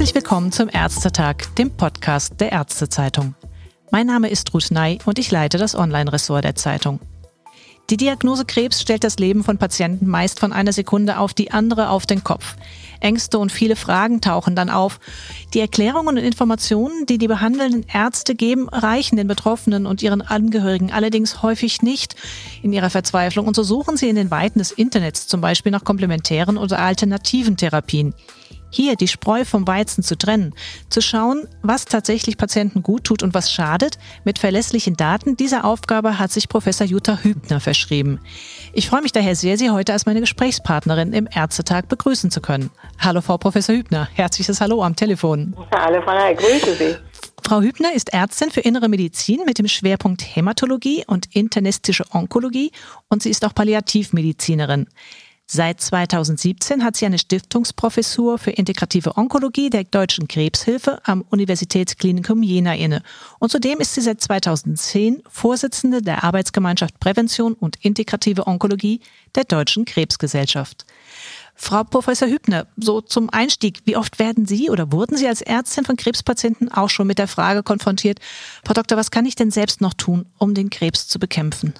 Herzlich willkommen zum Ärztetag, dem Podcast der Ärztezeitung. Mein Name ist Ruth Ney und ich leite das Online-Ressort der Zeitung. Die Diagnose Krebs stellt das Leben von Patienten meist von einer Sekunde auf die andere auf den Kopf. Ängste und viele Fragen tauchen dann auf. Die Erklärungen und Informationen, die die behandelnden Ärzte geben, reichen den Betroffenen und ihren Angehörigen allerdings häufig nicht in ihrer Verzweiflung. Und so suchen sie in den Weiten des Internets zum Beispiel nach komplementären oder alternativen Therapien. Hier die Spreu vom Weizen zu trennen, zu schauen, was tatsächlich Patienten gut tut und was schadet, mit verlässlichen Daten, dieser Aufgabe hat sich Professor Jutta Hübner verschrieben. Ich freue mich daher sehr, Sie heute als meine Gesprächspartnerin im Ärztetag begrüßen zu können. Hallo, Frau Professor Hübner. Herzliches Hallo am Telefon. Hallo, Frau Ney, grüße Sie. Frau Hübner ist Ärztin für Innere Medizin mit dem Schwerpunkt Hämatologie und internistische Onkologie und sie ist auch Palliativmedizinerin. Seit 2017 hat sie eine Stiftungsprofessur für integrative Onkologie der Deutschen Krebshilfe am Universitätsklinikum Jena inne. Und zudem ist sie seit 2010 Vorsitzende der Arbeitsgemeinschaft Prävention und integrative Onkologie der Deutschen Krebsgesellschaft. Frau Professor Hübner, so zum Einstieg, wie oft werden Sie oder wurden Sie als Ärztin von Krebspatienten auch schon mit der Frage konfrontiert, Frau Doktor, was kann ich denn selbst noch tun, um den Krebs zu bekämpfen?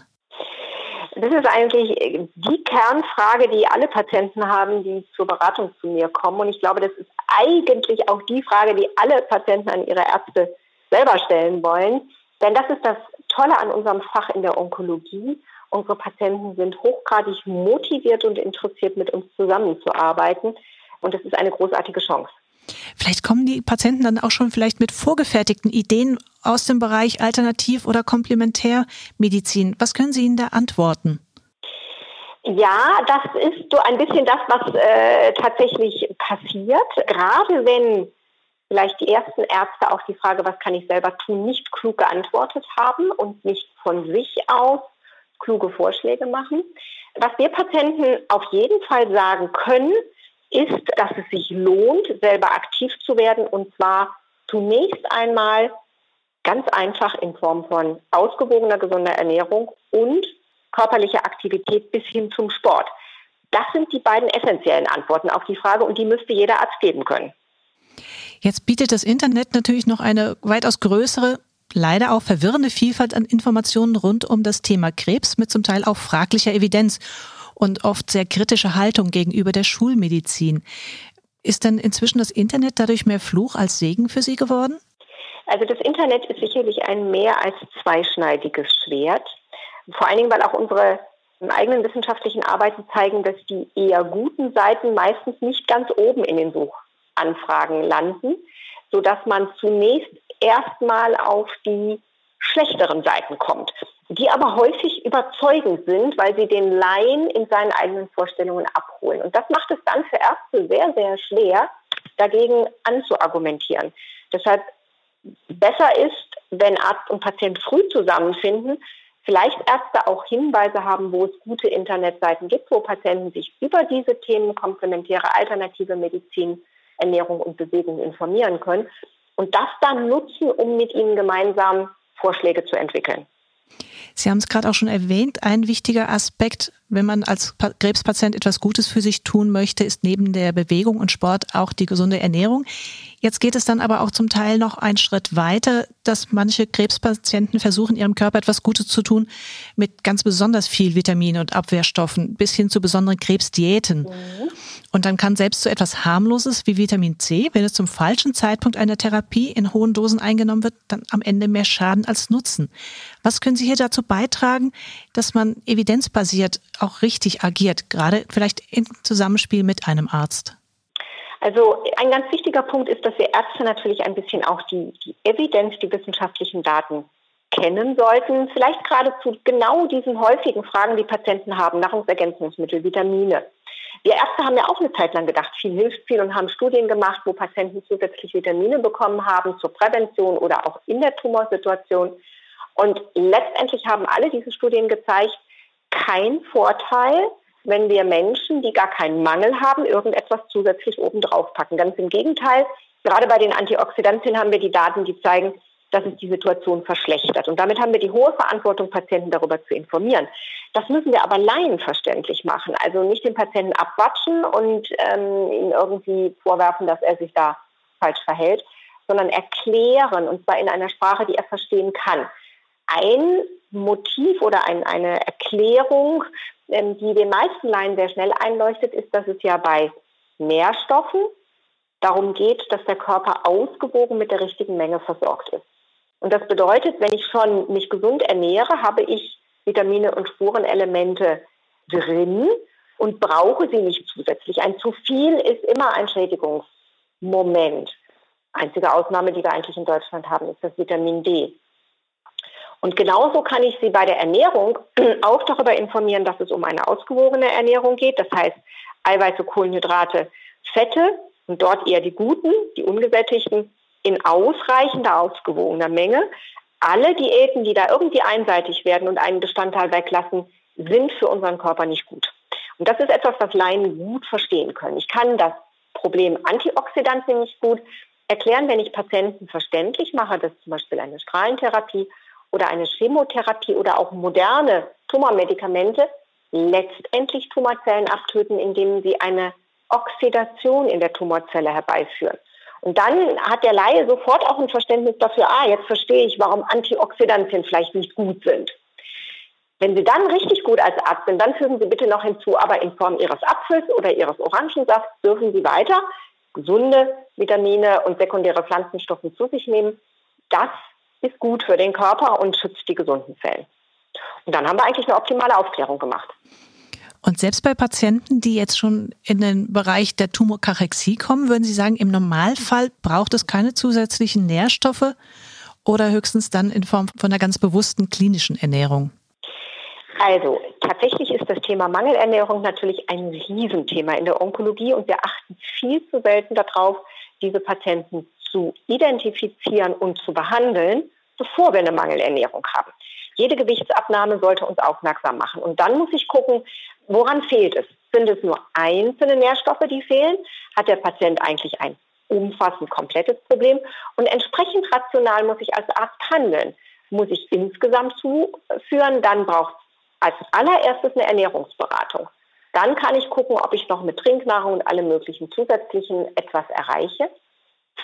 Das ist eigentlich die Kernfrage, die alle Patienten haben, die zur Beratung zu mir kommen. Und ich glaube, das ist eigentlich auch die Frage, die alle Patienten an ihre Ärzte selber stellen wollen. Denn das ist das Tolle an unserem Fach in der Onkologie. Unsere Patienten sind hochgradig motiviert und interessiert, mit uns zusammenzuarbeiten. Und das ist eine großartige Chance. Vielleicht kommen die Patienten dann auch schon vielleicht mit vorgefertigten Ideen aus dem Bereich Alternativ- oder Komplementärmedizin. Was können Sie ihnen da antworten? Ja, das ist so ein bisschen das, was äh, tatsächlich passiert. Gerade wenn vielleicht die ersten Ärzte auch die Frage, was kann ich selber tun, nicht klug geantwortet haben und nicht von sich aus kluge Vorschläge machen. Was wir Patienten auf jeden Fall sagen können, ist, dass es sich lohnt, selber aktiv zu werden und zwar zunächst einmal ganz einfach in Form von ausgewogener, gesunder Ernährung und körperlicher Aktivität bis hin zum Sport. Das sind die beiden essentiellen Antworten auf die Frage und die müsste jeder Arzt geben können. Jetzt bietet das Internet natürlich noch eine weitaus größere, leider auch verwirrende Vielfalt an Informationen rund um das Thema Krebs mit zum Teil auch fraglicher Evidenz und oft sehr kritische Haltung gegenüber der Schulmedizin. Ist denn inzwischen das Internet dadurch mehr Fluch als Segen für Sie geworden? Also das Internet ist sicherlich ein mehr als zweischneidiges Schwert. Vor allen Dingen, weil auch unsere eigenen wissenschaftlichen Arbeiten zeigen, dass die eher guten Seiten meistens nicht ganz oben in den Suchanfragen landen, sodass man zunächst erstmal auf die schlechteren Seiten kommt die aber häufig überzeugend sind, weil sie den Laien in seinen eigenen Vorstellungen abholen. Und das macht es dann für Ärzte sehr, sehr schwer, dagegen anzuargumentieren. Deshalb besser ist, wenn Arzt und Patient früh zusammenfinden, vielleicht Ärzte auch Hinweise haben, wo es gute Internetseiten gibt, wo Patienten sich über diese Themen komplementäre alternative Medizin, Ernährung und Bewegung informieren können und das dann nutzen, um mit ihnen gemeinsam Vorschläge zu entwickeln. Sie haben es gerade auch schon erwähnt, ein wichtiger Aspekt, wenn man als Krebspatient etwas Gutes für sich tun möchte, ist neben der Bewegung und Sport auch die gesunde Ernährung. Jetzt geht es dann aber auch zum Teil noch einen Schritt weiter, dass manche Krebspatienten versuchen, ihrem Körper etwas Gutes zu tun mit ganz besonders viel Vitamine und Abwehrstoffen bis hin zu besonderen Krebsdiäten. Mhm. Und dann kann selbst so etwas harmloses wie Vitamin C, wenn es zum falschen Zeitpunkt einer Therapie in hohen Dosen eingenommen wird, dann am Ende mehr Schaden als Nutzen. Was können Sie hier dazu beitragen, dass man evidenzbasiert auch richtig agiert, gerade vielleicht im Zusammenspiel mit einem Arzt? Also ein ganz wichtiger Punkt ist, dass wir Ärzte natürlich ein bisschen auch die, die Evidenz, die wissenschaftlichen Daten kennen sollten. Vielleicht gerade zu genau diesen häufigen Fragen, die Patienten haben, Nahrungsergänzungsmittel, Vitamine. Wir Ärzte haben ja auch eine Zeit lang gedacht, viel hilft viel und haben Studien gemacht, wo Patienten zusätzlich Vitamine bekommen haben zur Prävention oder auch in der Tumorsituation. Und letztendlich haben alle diese Studien gezeigt, kein Vorteil, wenn wir Menschen, die gar keinen Mangel haben, irgendetwas zusätzlich obendrauf packen. Ganz im Gegenteil, gerade bei den Antioxidantien haben wir die Daten, die zeigen, dass es die Situation verschlechtert. Und damit haben wir die hohe Verantwortung, Patienten darüber zu informieren. Das müssen wir aber laienverständlich machen. Also nicht den Patienten abwatschen und ähm, ihm irgendwie vorwerfen, dass er sich da falsch verhält, sondern erklären, und zwar in einer Sprache, die er verstehen kann. Ein Motiv oder ein, eine Erklärung, die den meisten Laien sehr schnell einleuchtet, ist, dass es ja bei Nährstoffen darum geht, dass der Körper ausgewogen mit der richtigen Menge versorgt ist. Und das bedeutet, wenn ich schon mich gesund ernähre, habe ich Vitamine und Spurenelemente drin und brauche sie nicht zusätzlich. Ein zu viel ist immer ein Schädigungsmoment. Einzige Ausnahme, die wir eigentlich in Deutschland haben, ist das Vitamin D. Und genauso kann ich Sie bei der Ernährung auch darüber informieren, dass es um eine ausgewogene Ernährung geht. Das heißt, Eiweiße, Kohlenhydrate, Fette und dort eher die guten, die ungesättigten in ausreichender, ausgewogener Menge. Alle Diäten, die da irgendwie einseitig werden und einen Bestandteil weglassen, sind für unseren Körper nicht gut. Und das ist etwas, was Laien gut verstehen können. Ich kann das Problem Antioxidantien nicht gut erklären, wenn ich Patienten verständlich mache, dass zum Beispiel eine Strahlentherapie oder eine Chemotherapie oder auch moderne Tumormedikamente letztendlich Tumorzellen abtöten, indem sie eine Oxidation in der Tumorzelle herbeiführen. Und dann hat der Laie sofort auch ein Verständnis dafür, ah, jetzt verstehe ich, warum Antioxidantien vielleicht nicht gut sind. Wenn Sie dann richtig gut als Arzt sind, dann fügen Sie bitte noch hinzu, aber in Form Ihres Apfels oder Ihres Orangensafts dürfen Sie weiter gesunde Vitamine und sekundäre Pflanzenstoffe zu sich nehmen. Das ist gut für den Körper und schützt die gesunden Zellen. Und dann haben wir eigentlich eine optimale Aufklärung gemacht. Und selbst bei Patienten, die jetzt schon in den Bereich der Tumorkarexie kommen, würden Sie sagen, im Normalfall braucht es keine zusätzlichen Nährstoffe oder höchstens dann in Form von einer ganz bewussten klinischen Ernährung? Also tatsächlich ist das Thema Mangelernährung natürlich ein Riesenthema in der Onkologie und wir achten viel zu selten darauf, diese Patienten zu identifizieren und zu behandeln, bevor wir eine Mangelernährung haben. Jede Gewichtsabnahme sollte uns aufmerksam machen. Und dann muss ich gucken, woran fehlt es? Sind es nur einzelne Nährstoffe, die fehlen? Hat der Patient eigentlich ein umfassend komplettes Problem? Und entsprechend rational muss ich als Arzt handeln. Muss ich insgesamt zuführen, dann braucht es als allererstes eine Ernährungsberatung. Dann kann ich gucken, ob ich noch mit Trinknahrung und allem möglichen zusätzlichen etwas erreiche.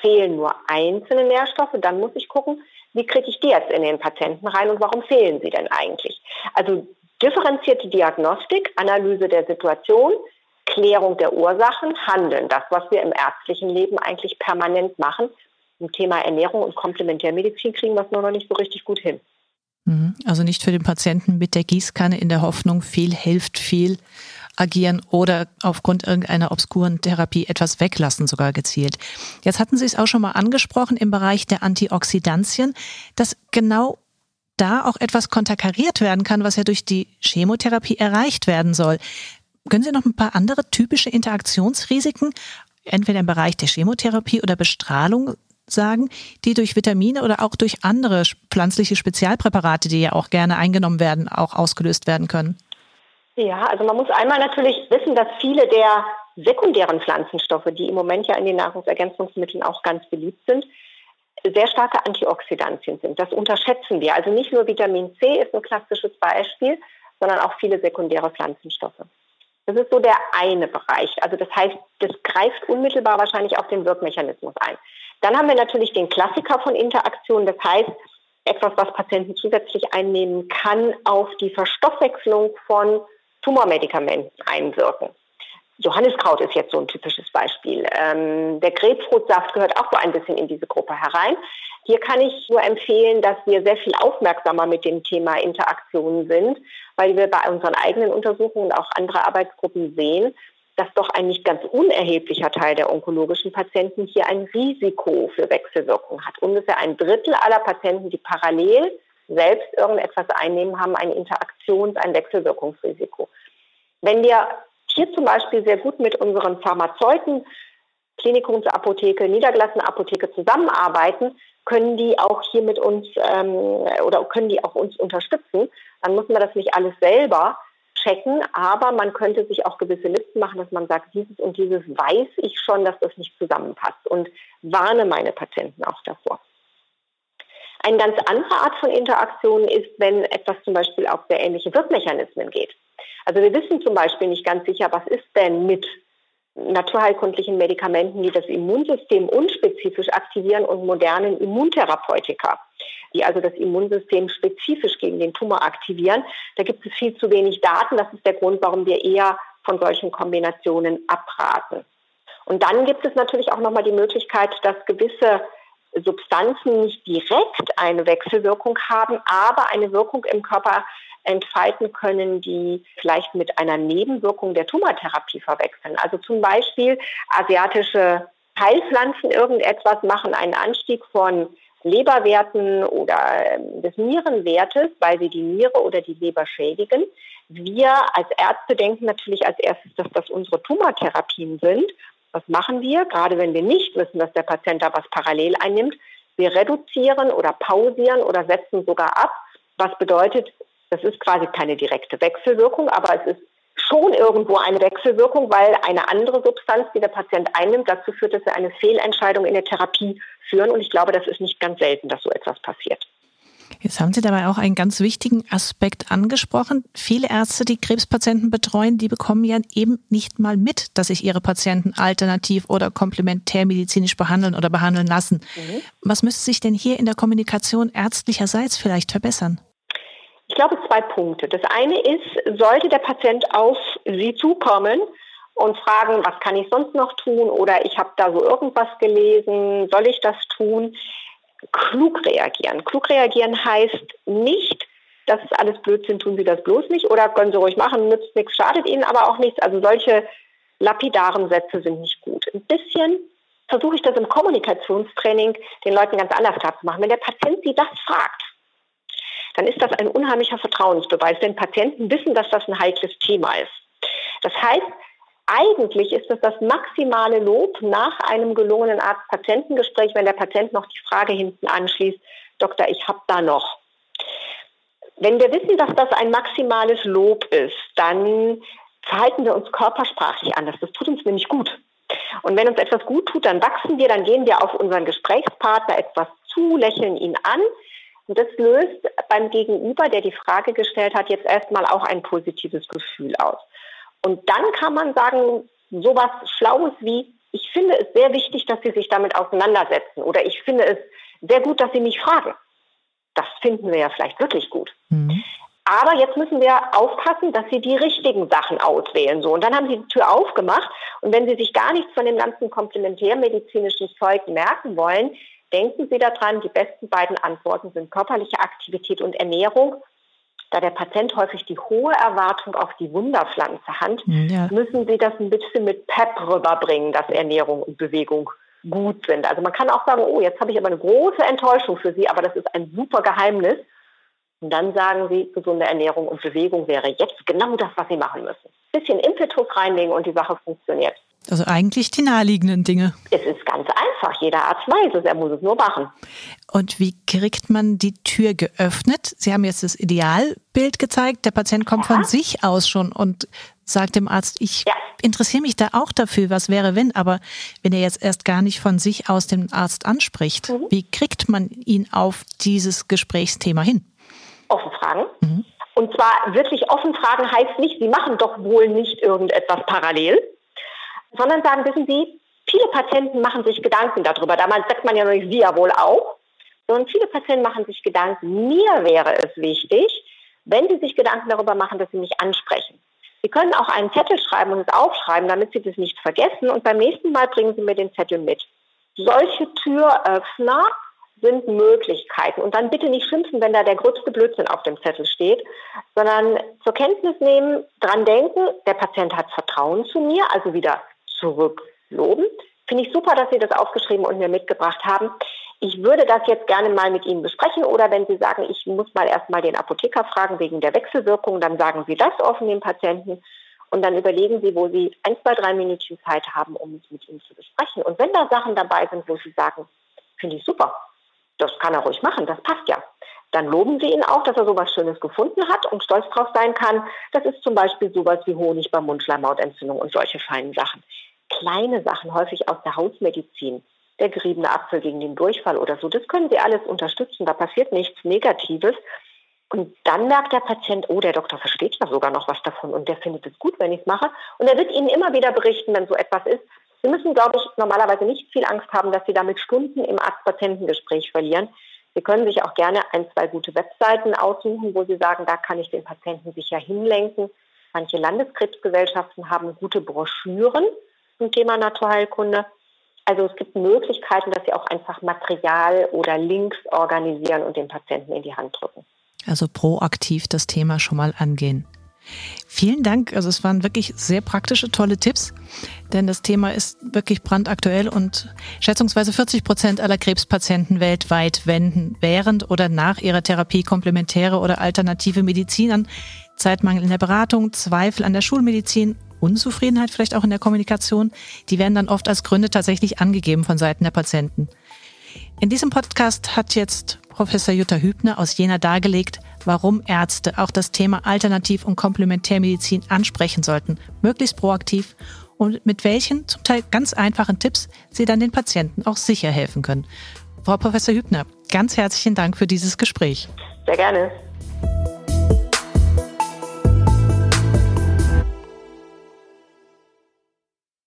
Fehlen nur einzelne Nährstoffe, dann muss ich gucken, wie kriege ich die jetzt in den Patienten rein und warum fehlen sie denn eigentlich? Also differenzierte Diagnostik, Analyse der Situation, Klärung der Ursachen, Handeln, das, was wir im ärztlichen Leben eigentlich permanent machen. Im Thema Ernährung und Komplementärmedizin kriegen wir es nur noch nicht so richtig gut hin. Mhm. Also nicht für den Patienten mit der Gießkanne in der Hoffnung, viel hilft viel agieren oder aufgrund irgendeiner obskuren Therapie etwas weglassen, sogar gezielt. Jetzt hatten Sie es auch schon mal angesprochen im Bereich der Antioxidantien, dass genau da auch etwas konterkariert werden kann, was ja durch die Chemotherapie erreicht werden soll. Können Sie noch ein paar andere typische Interaktionsrisiken, entweder im Bereich der Chemotherapie oder Bestrahlung sagen, die durch Vitamine oder auch durch andere pflanzliche Spezialpräparate, die ja auch gerne eingenommen werden, auch ausgelöst werden können? Ja, also man muss einmal natürlich wissen, dass viele der sekundären Pflanzenstoffe, die im Moment ja in den Nahrungsergänzungsmitteln auch ganz beliebt sind, sehr starke Antioxidantien sind. Das unterschätzen wir. Also nicht nur Vitamin C ist ein klassisches Beispiel, sondern auch viele sekundäre Pflanzenstoffe. Das ist so der eine Bereich. Also das heißt, das greift unmittelbar wahrscheinlich auf den Wirkmechanismus ein. Dann haben wir natürlich den Klassiker von Interaktion. Das heißt, etwas, was Patienten zusätzlich einnehmen, kann auf die Verstoffwechslung von Tumormedikamenten einwirken. Johanniskraut ist jetzt so ein typisches Beispiel. Ähm, der Grapefruitsaft gehört auch so ein bisschen in diese Gruppe herein. Hier kann ich nur empfehlen, dass wir sehr viel aufmerksamer mit dem Thema Interaktionen sind, weil wir bei unseren eigenen Untersuchungen und auch andere Arbeitsgruppen sehen, dass doch ein nicht ganz unerheblicher Teil der onkologischen Patienten hier ein Risiko für Wechselwirkung hat. Ungefähr ein Drittel aller Patienten, die parallel selbst irgendetwas einnehmen, haben ein Interaktions-, ein Wechselwirkungsrisiko. Wenn wir hier zum Beispiel sehr gut mit unseren Pharmazeuten, Klinikumsapotheke, Niedergelassenapotheke zusammenarbeiten, können die auch hier mit uns ähm, oder können die auch uns unterstützen. Dann müssen wir das nicht alles selber checken, aber man könnte sich auch gewisse Listen machen, dass man sagt, dieses und dieses weiß ich schon, dass das nicht zusammenpasst und warne meine Patienten auch davor. Eine ganz andere Art von Interaktion ist, wenn etwas zum Beispiel auf sehr ähnliche Wirkmechanismen geht. Also wir wissen zum Beispiel nicht ganz sicher, was ist denn mit naturheilkundlichen Medikamenten, die das Immunsystem unspezifisch aktivieren und modernen Immuntherapeutika, die also das Immunsystem spezifisch gegen den Tumor aktivieren. Da gibt es viel zu wenig Daten. Das ist der Grund, warum wir eher von solchen Kombinationen abraten. Und dann gibt es natürlich auch nochmal die Möglichkeit, dass gewisse Substanzen nicht direkt eine Wechselwirkung haben, aber eine Wirkung im Körper entfalten können, die vielleicht mit einer Nebenwirkung der Tumortherapie verwechseln. Also zum Beispiel asiatische Heilpflanzen irgendetwas machen einen Anstieg von Leberwerten oder ähm, des Nierenwertes, weil sie die Niere oder die Leber schädigen. Wir als Ärzte denken natürlich als erstes, dass das unsere Tumortherapien sind. Was machen wir? Gerade wenn wir nicht wissen, dass der Patient da was parallel einnimmt. Wir reduzieren oder pausieren oder setzen sogar ab. Was bedeutet, das ist quasi keine direkte Wechselwirkung, aber es ist schon irgendwo eine Wechselwirkung, weil eine andere Substanz, die der Patient einnimmt, dazu führt, dass er eine Fehlentscheidung in der Therapie führen. Und ich glaube, das ist nicht ganz selten, dass so etwas passiert. Jetzt haben Sie dabei auch einen ganz wichtigen Aspekt angesprochen. Viele Ärzte, die Krebspatienten betreuen, die bekommen ja eben nicht mal mit, dass sich ihre Patienten alternativ oder komplementärmedizinisch behandeln oder behandeln lassen. Mhm. Was müsste sich denn hier in der Kommunikation ärztlicherseits vielleicht verbessern? Ich glaube zwei Punkte. Das eine ist, sollte der Patient auf Sie zukommen und fragen, was kann ich sonst noch tun oder ich habe da so irgendwas gelesen, soll ich das tun? Klug reagieren. Klug reagieren heißt nicht, das ist alles Blödsinn, tun Sie das bloß nicht oder können Sie ruhig machen, nützt nichts, schadet Ihnen aber auch nichts. Also solche lapidaren Sätze sind nicht gut. Ein bisschen versuche ich das im Kommunikationstraining den Leuten ganz anders klar zu machen. Wenn der Patient Sie das fragt, dann ist das ein unheimlicher Vertrauensbeweis, denn Patienten wissen, dass das ein heikles Thema ist. Das heißt, eigentlich ist es das maximale Lob nach einem gelungenen Arzt-Patientengespräch, wenn der Patient noch die Frage hinten anschließt, Doktor, ich habe da noch. Wenn wir wissen, dass das ein maximales Lob ist, dann verhalten wir uns körpersprachlich anders. Das tut uns nämlich gut. Und wenn uns etwas gut tut, dann wachsen wir, dann gehen wir auf unseren Gesprächspartner etwas zu, lächeln ihn an, und das löst beim Gegenüber, der die Frage gestellt hat, jetzt erstmal auch ein positives Gefühl aus. Und dann kann man sagen, sowas Schlaues wie, ich finde es sehr wichtig, dass Sie sich damit auseinandersetzen oder ich finde es sehr gut, dass Sie mich fragen. Das finden wir ja vielleicht wirklich gut. Mhm. Aber jetzt müssen wir aufpassen, dass Sie die richtigen Sachen auswählen. So. Und dann haben Sie die Tür aufgemacht. Und wenn Sie sich gar nichts von dem ganzen komplementärmedizinischen Zeug merken wollen, Denken Sie daran, die besten beiden Antworten sind körperliche Aktivität und Ernährung. Da der Patient häufig die hohe Erwartung auf die Wunderpflanze hat, hm, ja. müssen Sie das ein bisschen mit Pep rüberbringen, dass Ernährung und Bewegung gut sind. Also man kann auch sagen, oh, jetzt habe ich aber eine große Enttäuschung für Sie, aber das ist ein super Geheimnis. Und dann sagen Sie, gesunde Ernährung und Bewegung wäre jetzt genau das, was Sie machen müssen. Ein bisschen Impetus reinlegen und die Sache funktioniert. Also eigentlich die naheliegenden Dinge. Es ist ganz einfach. Jeder Arzt weiß es, er muss es nur machen. Und wie kriegt man die Tür geöffnet? Sie haben jetzt das Idealbild gezeigt. Der Patient kommt ja. von sich aus schon und sagt dem Arzt, ich ja. interessiere mich da auch dafür, was wäre wenn, aber wenn er jetzt erst gar nicht von sich aus den Arzt anspricht, mhm. wie kriegt man ihn auf dieses Gesprächsthema hin? Offen fragen. Mhm. Und zwar wirklich offen fragen heißt nicht, Sie machen doch wohl nicht irgendetwas parallel, sondern sagen, wissen Sie, viele Patienten machen sich Gedanken darüber. Damals sagt man ja nicht, Sie ja wohl auch. Sondern viele Patienten machen sich Gedanken. Mir wäre es wichtig, wenn Sie sich Gedanken darüber machen, dass Sie mich ansprechen. Sie können auch einen Zettel schreiben und es aufschreiben, damit Sie das nicht vergessen. Und beim nächsten Mal bringen Sie mir den Zettel mit. Solche Türöffner sind Möglichkeiten. Und dann bitte nicht schimpfen, wenn da der größte Blödsinn auf dem Zettel steht, sondern zur Kenntnis nehmen, dran denken, der Patient hat Vertrauen zu mir, also wieder zurückloben. Finde ich super, dass Sie das aufgeschrieben und mir mitgebracht haben. Ich würde das jetzt gerne mal mit Ihnen besprechen oder wenn Sie sagen, ich muss mal erstmal den Apotheker fragen wegen der Wechselwirkung, dann sagen Sie das offen dem Patienten und dann überlegen Sie, wo Sie ein, zwei, drei Minuten Zeit haben, um es mit ihm zu besprechen. Und wenn da Sachen dabei sind, wo Sie sagen, finde ich super, das kann er ruhig machen, das passt ja. Dann loben Sie ihn auch, dass er sowas Schönes gefunden hat und stolz drauf sein kann. Das ist zum Beispiel sowas wie Honig bei Mundschleimhautentzündung und solche feinen Sachen. Kleine Sachen, häufig aus der Hausmedizin. Der geriebene Apfel gegen den Durchfall oder so, das können Sie alles unterstützen. Da passiert nichts Negatives. Und dann merkt der Patient, oh, der Doktor versteht ja sogar noch was davon und der findet es gut, wenn ich es mache. Und er wird Ihnen immer wieder berichten, wenn so etwas ist. Sie müssen, glaube ich, normalerweise nicht viel Angst haben, dass Sie damit Stunden im Arzt-Patientengespräch verlieren. Sie können sich auch gerne ein, zwei gute Webseiten aussuchen, wo Sie sagen, da kann ich den Patienten sicher hinlenken. Manche Landeskrebsgesellschaften haben gute Broschüren zum Thema Naturheilkunde. Also es gibt Möglichkeiten, dass Sie auch einfach Material oder Links organisieren und den Patienten in die Hand drücken. Also proaktiv das Thema schon mal angehen. Vielen Dank. Also es waren wirklich sehr praktische, tolle Tipps, denn das Thema ist wirklich brandaktuell und schätzungsweise 40 Prozent aller Krebspatienten weltweit wenden während oder nach ihrer Therapie komplementäre oder alternative Medizin an. Zeitmangel in der Beratung, Zweifel an der Schulmedizin, Unzufriedenheit vielleicht auch in der Kommunikation, die werden dann oft als Gründe tatsächlich angegeben von Seiten der Patienten. In diesem Podcast hat jetzt Professor Jutta Hübner aus Jena dargelegt, warum Ärzte auch das Thema Alternativ- und Komplementärmedizin ansprechen sollten, möglichst proaktiv und mit welchen zum Teil ganz einfachen Tipps sie dann den Patienten auch sicher helfen können. Frau Professor Hübner, ganz herzlichen Dank für dieses Gespräch. Sehr gerne.